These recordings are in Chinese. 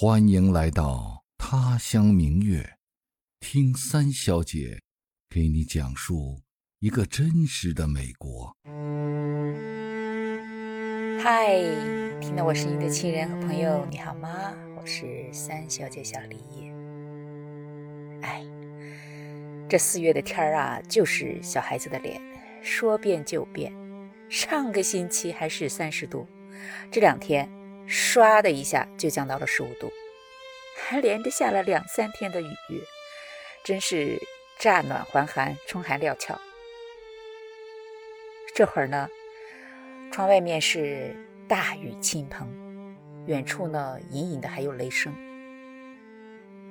欢迎来到他乡明月，听三小姐给你讲述一个真实的美国。嗨，听到我声音的亲人和朋友，你好吗？我是三小姐小李。哎，这四月的天儿啊，就是小孩子的脸，说变就变。上个星期还是三十度，这两天。唰的一下就降到了十五度，还连着下了两三天的雨，真是乍暖还寒，春寒料峭。这会儿呢，窗外面是大雨倾盆，远处呢隐隐的还有雷声。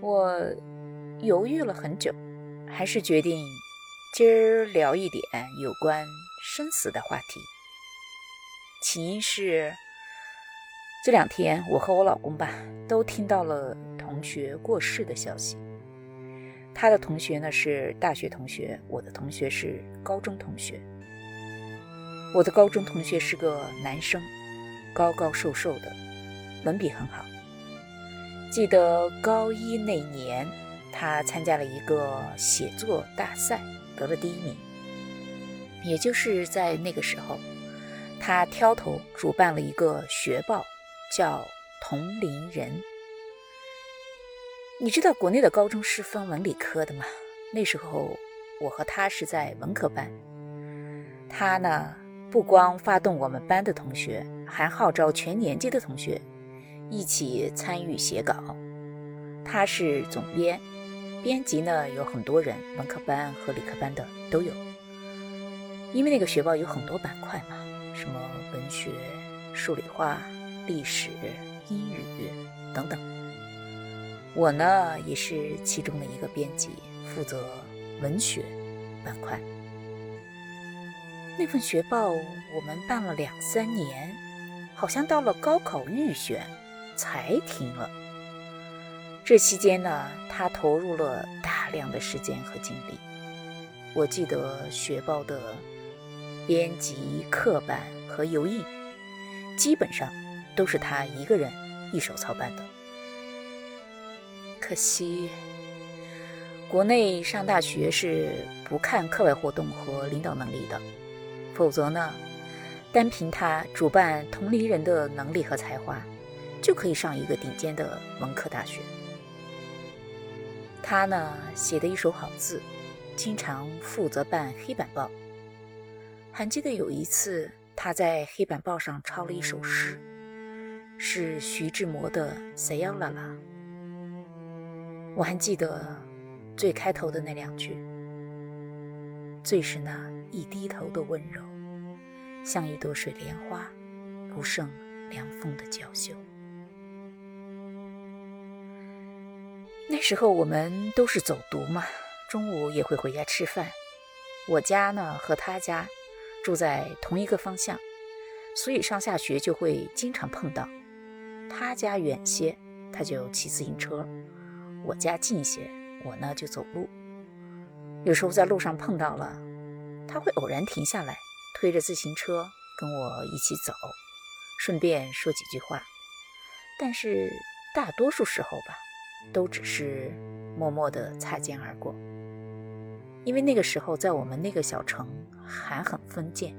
我犹豫了很久，还是决定今儿聊一点有关生死的话题。起因是。这两天，我和我老公吧，都听到了同学过世的消息。他的同学呢是大学同学，我的同学是高中同学。我的高中同学是个男生，高高瘦瘦的，文笔很好。记得高一那年，他参加了一个写作大赛，得了第一名。也就是在那个时候，他挑头主办了一个学报。叫同龄人，你知道国内的高中是分文理科的吗？那时候我和他是在文科班，他呢不光发动我们班的同学，还号召全年级的同学一起参与写稿。他是总编，编辑呢有很多人，文科班和理科班的都有。因为那个学报有很多板块嘛，什么文学、数理化。历史、英语等等，我呢也是其中的一个编辑，负责文学板块。那份学报我们办了两三年，好像到了高考预选才停了。这期间呢，他投入了大量的时间和精力。我记得学报的编辑、刻板和油印，基本上。都是他一个人一手操办的。可惜，国内上大学是不看课外活动和领导能力的，否则呢，单凭他主办同龄人的能力和才华，就可以上一个顶尖的文科大学。他呢，写的一手好字，经常负责办黑板报。还记得有一次，他在黑板报上抄了一首诗。是徐志摩的《谁要啦啦》，我还记得最开头的那两句：“最是那一低头的温柔，像一朵水莲花，不胜凉风的娇羞。”那时候我们都是走读嘛，中午也会回家吃饭。我家呢和他家住在同一个方向，所以上下学就会经常碰到。他家远些，他就骑自行车；我家近些，我呢就走路。有时候在路上碰到了，他会偶然停下来，推着自行车跟我一起走，顺便说几句话。但是大多数时候吧，都只是默默地擦肩而过。因为那个时候在我们那个小城还很封建，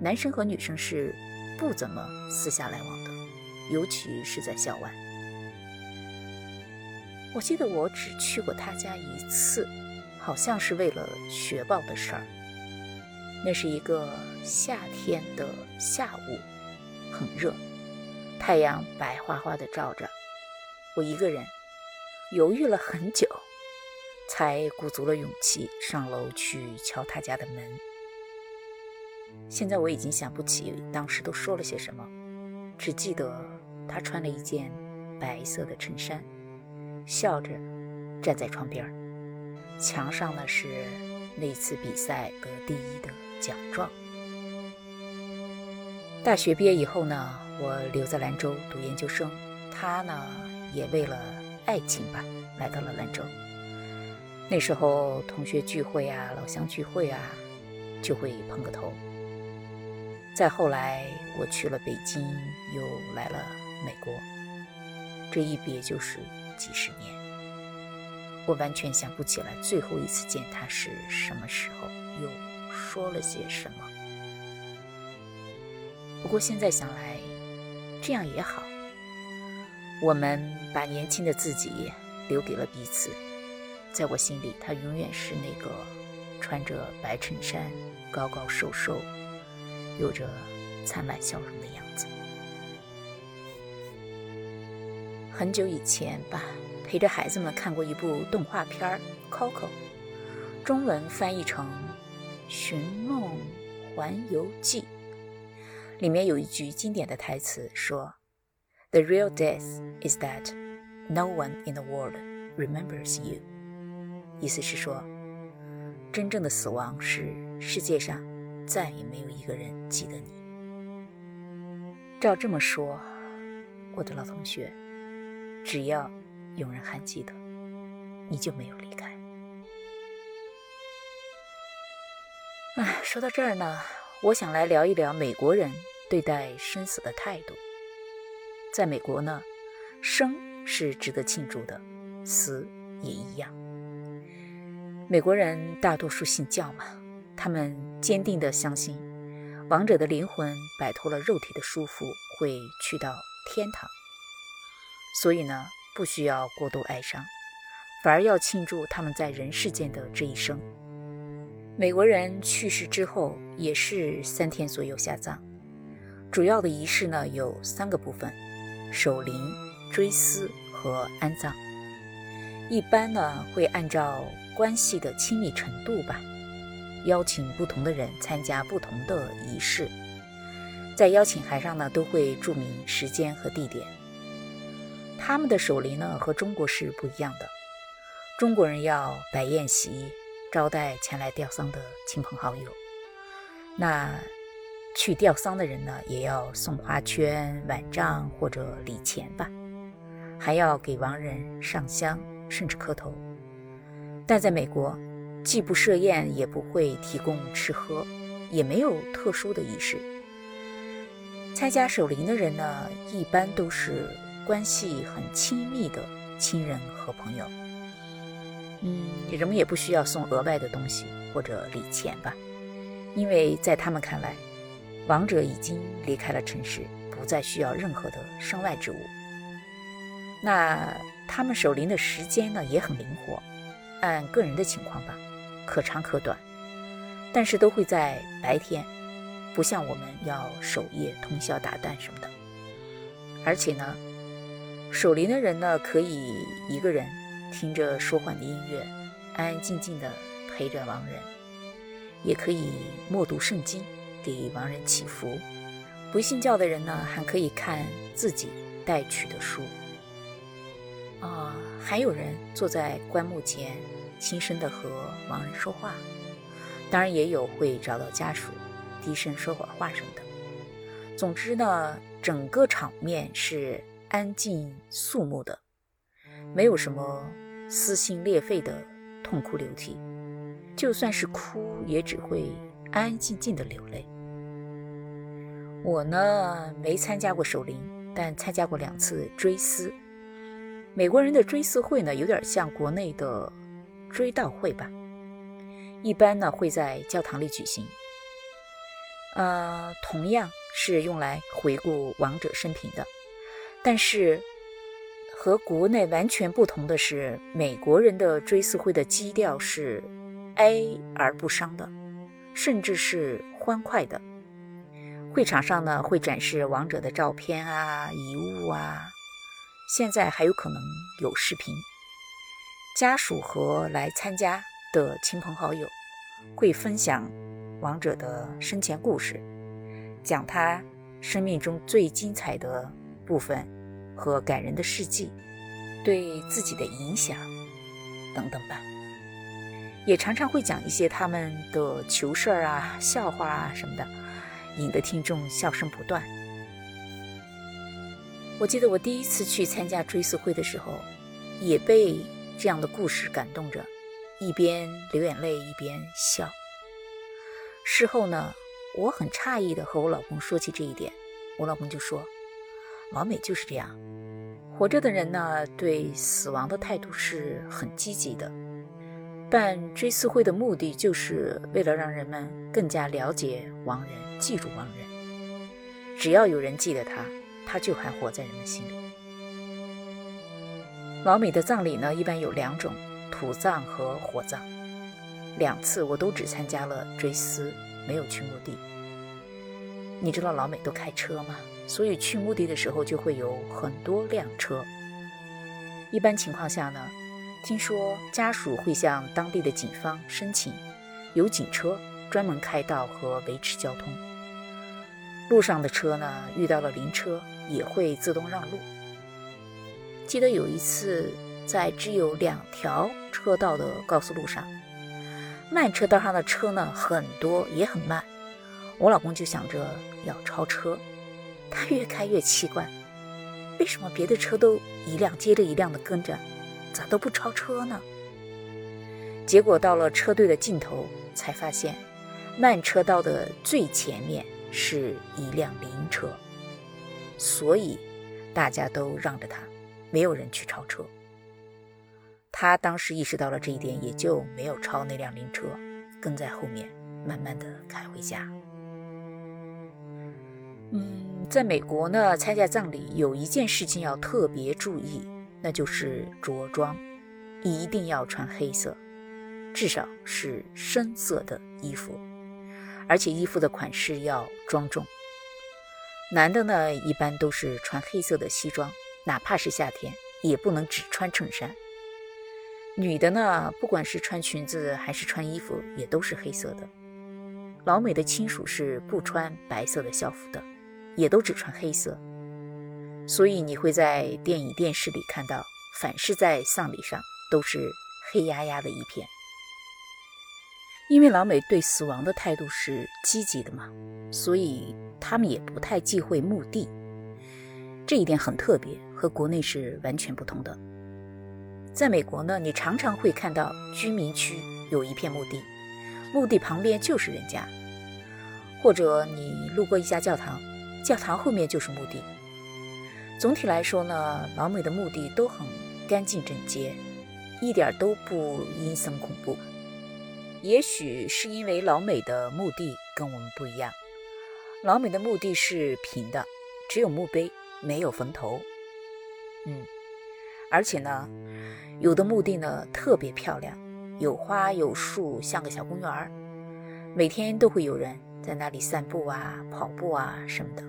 男生和女生是不怎么私下来往的。尤其是在校外，我记得我只去过他家一次，好像是为了学报的事儿。那是一个夏天的下午，很热，太阳白花花的照着。我一个人犹豫了很久，才鼓足了勇气上楼去敲他家的门。现在我已经想不起当时都说了些什么。只记得他穿了一件白色的衬衫，笑着站在窗边墙上呢是那次比赛得第一的奖状。大学毕业以后呢，我留在兰州读研究生，他呢也为了爱情吧来到了兰州。那时候同学聚会啊，老乡聚会啊，就会碰个头。再后来，我去了北京，又来了美国。这一别就是几十年。我完全想不起来最后一次见他是什么时候，又说了些什么。不过现在想来，这样也好。我们把年轻的自己留给了彼此，在我心里，他永远是那个穿着白衬衫、高高瘦瘦、有着灿烂笑容的样子。很久以前吧，陪着孩子们看过一部动画片《Coco》，中文翻译成《寻梦环游记》。里面有一句经典的台词说：“The real death is that no one in the world remembers you。”意思是说，真正的死亡是世界上再也没有一个人记得你。照这么说，我的老同学，只要有人还记得，你就没有离开。哎，说到这儿呢。我想来聊一聊美国人对待生死的态度。在美国呢，生是值得庆祝的，死也一样。美国人大多数信教嘛，他们坚定地相信，亡者的灵魂摆脱了肉体的束缚，会去到天堂。所以呢，不需要过度哀伤，反而要庆祝他们在人世间的这一生。美国人去世之后也是三天左右下葬，主要的仪式呢有三个部分：守灵、追思和安葬。一般呢会按照关系的亲密程度吧，邀请不同的人参加不同的仪式，在邀请函上呢都会注明时间和地点。他们的守灵呢和中国是不一样的，中国人要摆宴席。招待前来吊丧的亲朋好友，那去吊丧的人呢，也要送花圈、碗帐或者礼钱吧，还要给亡人上香，甚至磕头。但在美国，既不设宴，也不会提供吃喝，也没有特殊的仪式。参加守灵的人呢，一般都是关系很亲密的亲人和朋友。嗯，人们也不需要送额外的东西或者礼钱吧，因为在他们看来，亡者已经离开了尘世，不再需要任何的身外之物。那他们守灵的时间呢，也很灵活，按个人的情况吧，可长可短，但是都会在白天，不像我们要守夜通宵达旦什么的。而且呢，守灵的人呢，可以一个人。听着舒缓的音乐，安安静静的陪着亡人，也可以默读圣经，给亡人祈福。不信教的人呢，还可以看自己带去的书。啊，还有人坐在棺木前，轻声的和亡人说话。当然，也有会找到家属，低声说会儿话什么的。总之呢，整个场面是安静肃穆的。没有什么撕心裂肺的痛哭流涕，就算是哭，也只会安安静静的流泪。我呢，没参加过守灵，但参加过两次追思。美国人的追思会呢，有点像国内的追悼会吧，一般呢会在教堂里举行。呃，同样是用来回顾亡者生平的，但是。和国内完全不同的是，美国人的追思会的基调是哀而不伤的，甚至是欢快的。会场上呢会展示亡者的照片啊、遗物啊，现在还有可能有视频。家属和来参加的亲朋好友会分享亡者的生前故事，讲他生命中最精彩的部分。和感人的事迹，对自己的影响等等吧，也常常会讲一些他们的糗事儿啊、笑话啊什么的，引得听众笑声不断。我记得我第一次去参加追思会的时候，也被这样的故事感动着，一边流眼泪一边笑。事后呢，我很诧异的和我老公说起这一点，我老公就说。老美就是这样，活着的人呢，对死亡的态度是很积极的。办追思会的目的，就是为了让人们更加了解亡人，记住亡人。只要有人记得他，他就还活在人们心里。老美的葬礼呢，一般有两种：土葬和火葬。两次我都只参加了追思，没有去墓地。你知道老美都开车吗？所以去墓地的时候就会有很多辆车。一般情况下呢，听说家属会向当地的警方申请，有警车专门开道和维持交通。路上的车呢，遇到了灵车也会自动让路。记得有一次在只有两条车道的高速路上，慢车道上的车呢很多也很慢，我老公就想着要超车。他越开越奇怪，为什么别的车都一辆接着一辆的跟着，咋都不超车呢？结果到了车队的尽头，才发现慢车道的最前面是一辆灵车，所以大家都让着他，没有人去超车。他当时意识到了这一点，也就没有超那辆灵车，跟在后面慢慢的开回家。嗯。在美国呢，参加葬礼有一件事情要特别注意，那就是着装，一定要穿黑色，至少是深色的衣服，而且衣服的款式要庄重。男的呢，一般都是穿黑色的西装，哪怕是夏天，也不能只穿衬衫。女的呢，不管是穿裙子还是穿衣服，也都是黑色的。老美的亲属是不穿白色的校服的。也都只穿黑色，所以你会在电影、电视里看到，凡是在丧礼上都是黑压压的一片。因为老美对死亡的态度是积极的嘛，所以他们也不太忌讳墓地，这一点很特别，和国内是完全不同的。在美国呢，你常常会看到居民区有一片墓地，墓地旁边就是人家，或者你路过一家教堂。教堂后面就是墓地。总体来说呢，老美的墓地都很干净整洁，一点都不阴森恐怖。也许是因为老美的墓地跟我们不一样，老美的墓地是平的，只有墓碑，没有坟头。嗯，而且呢，有的墓地呢特别漂亮，有花有树，像个小公园儿，每天都会有人在那里散步啊、跑步啊什么的。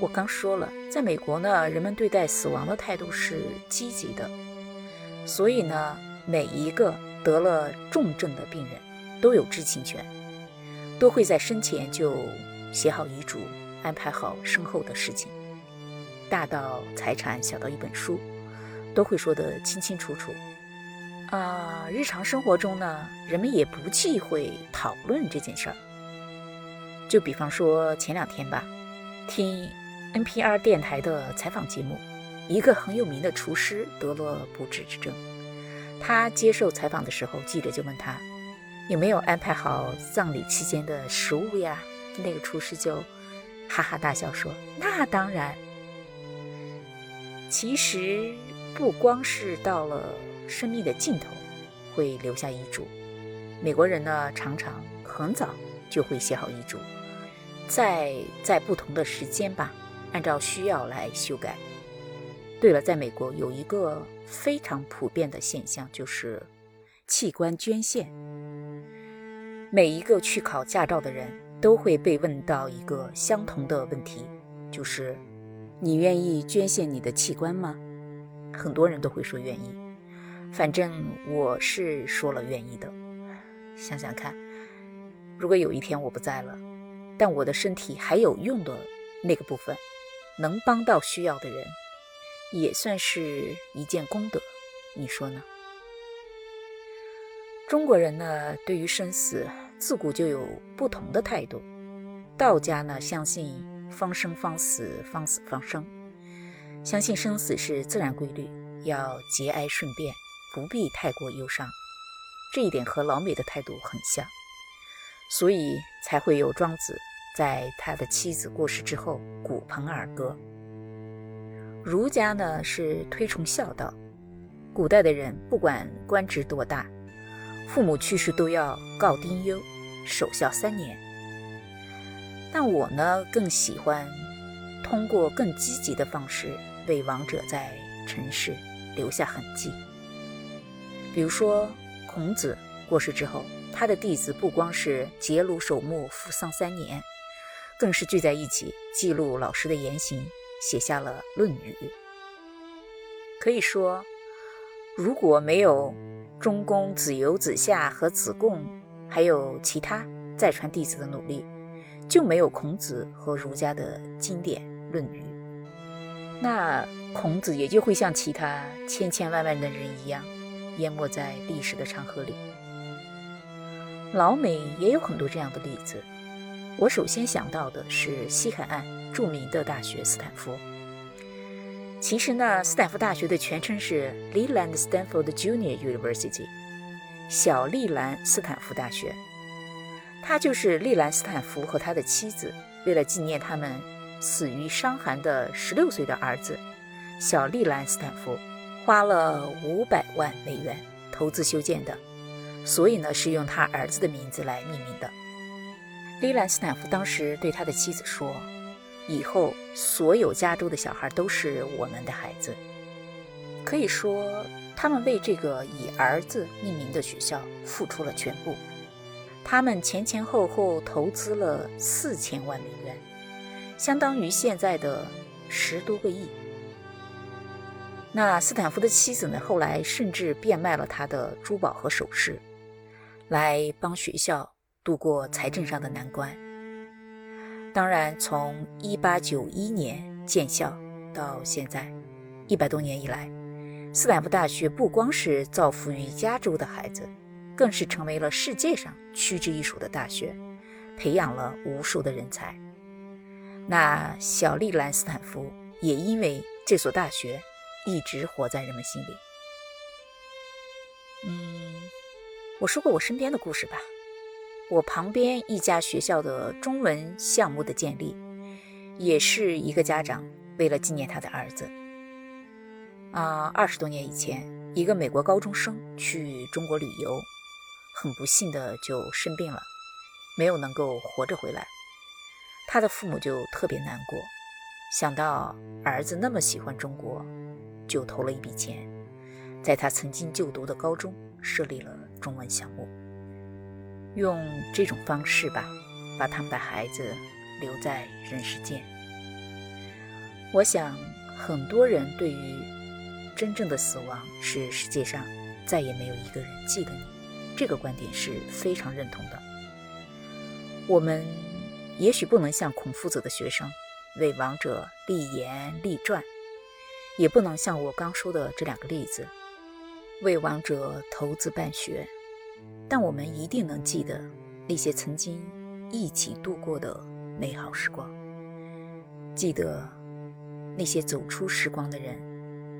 我刚说了，在美国呢，人们对待死亡的态度是积极的，所以呢，每一个得了重症的病人都有知情权，都会在生前就写好遗嘱，安排好身后的事情，大到财产，小到一本书，都会说得清清楚楚。啊，日常生活中呢，人们也不忌讳讨论这件事儿。就比方说前两天吧，听。NPR 电台的采访节目，一个很有名的厨师得了不治之症。他接受采访的时候，记者就问他有没有安排好葬礼期间的食物呀？那个厨师就哈哈大笑说：“那当然。”其实不光是到了生命的尽头会留下遗嘱，美国人呢常常很早就会写好遗嘱，在在不同的时间吧。按照需要来修改。对了，在美国有一个非常普遍的现象，就是器官捐献。每一个去考驾照的人都会被问到一个相同的问题，就是你愿意捐献你的器官吗？很多人都会说愿意。反正我是说了愿意的。想想看，如果有一天我不在了，但我的身体还有用的那个部分。能帮到需要的人，也算是一件功德，你说呢？中国人呢，对于生死自古就有不同的态度。道家呢，相信方生方死，方死方生，相信生死是自然规律，要节哀顺变，不必太过忧伤。这一点和老美的态度很像，所以才会有庄子。在他的妻子过世之后，鼓盆而歌。儒家呢是推崇孝道，古代的人不管官职多大，父母去世都要告丁忧，守孝三年。但我呢更喜欢通过更积极的方式为亡者在尘世留下痕迹。比如说孔子过世之后，他的弟子不光是结庐守墓、服丧三年，更是聚在一起记录老师的言行，写下了《论语》。可以说，如果没有中公、子游、子夏和子贡，还有其他再传弟子的努力。就没有孔子和儒家的经典《论语》，那孔子也就会像其他千千万万的人一样，淹没在历史的长河里。老美也有很多这样的例子。我首先想到的是西海岸著名的大学斯坦福。其实呢，斯坦福大学的全称是 Leland Stanford Junior University，小利兰斯坦福大学。他就是利兰·斯坦福和他的妻子，为了纪念他们死于伤寒的十六岁的儿子小利兰·斯坦福，花了五百万美元投资修建的，所以呢是用他儿子的名字来命名的。利兰·斯坦福当时对他的妻子说：“以后所有加州的小孩都是我们的孩子。”可以说，他们为这个以儿子命名的学校付出了全部。他们前前后后投资了四千万美元，相当于现在的十多个亿。那斯坦福的妻子呢？后来甚至变卖了他的珠宝和首饰，来帮学校度过财政上的难关。当然，从一八九一年建校到现在一百多年以来，斯坦福大学不光是造福于加州的孩子。更是成为了世界上屈指一数的大学，培养了无数的人才。那小利兰斯坦福也因为这所大学一直活在人们心里。嗯，我说过我身边的故事吧。我旁边一家学校的中文项目的建立，也是一个家长为了纪念他的儿子。啊，二十多年以前，一个美国高中生去中国旅游。很不幸的就生病了，没有能够活着回来，他的父母就特别难过，想到儿子那么喜欢中国，就投了一笔钱，在他曾经就读的高中设立了中文项目，用这种方式吧，把他们的孩子留在人世间。我想很多人对于真正的死亡是世界上再也没有一个人记得你。这个观点是非常认同的。我们也许不能像孔夫子的学生为王者立言立传，也不能像我刚说的这两个例子为王者投资办学，但我们一定能记得那些曾经一起度过的美好时光，记得那些走出时光的人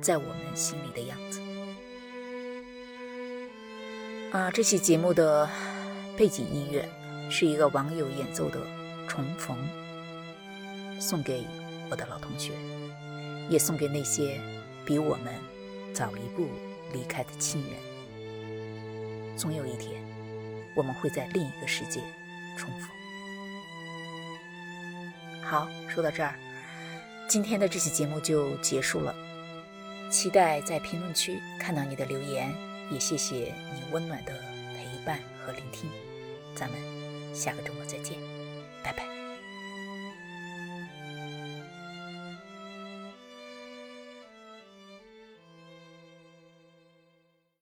在我们心里的样子。啊，这期节目的背景音乐是一个网友演奏的《重逢》，送给我的老同学，也送给那些比我们早一步离开的亲人。总有一天，我们会在另一个世界重逢。好，说到这儿，今天的这期节目就结束了。期待在评论区看到你的留言。也谢谢你温暖的陪伴和聆听，咱们下个周末再见，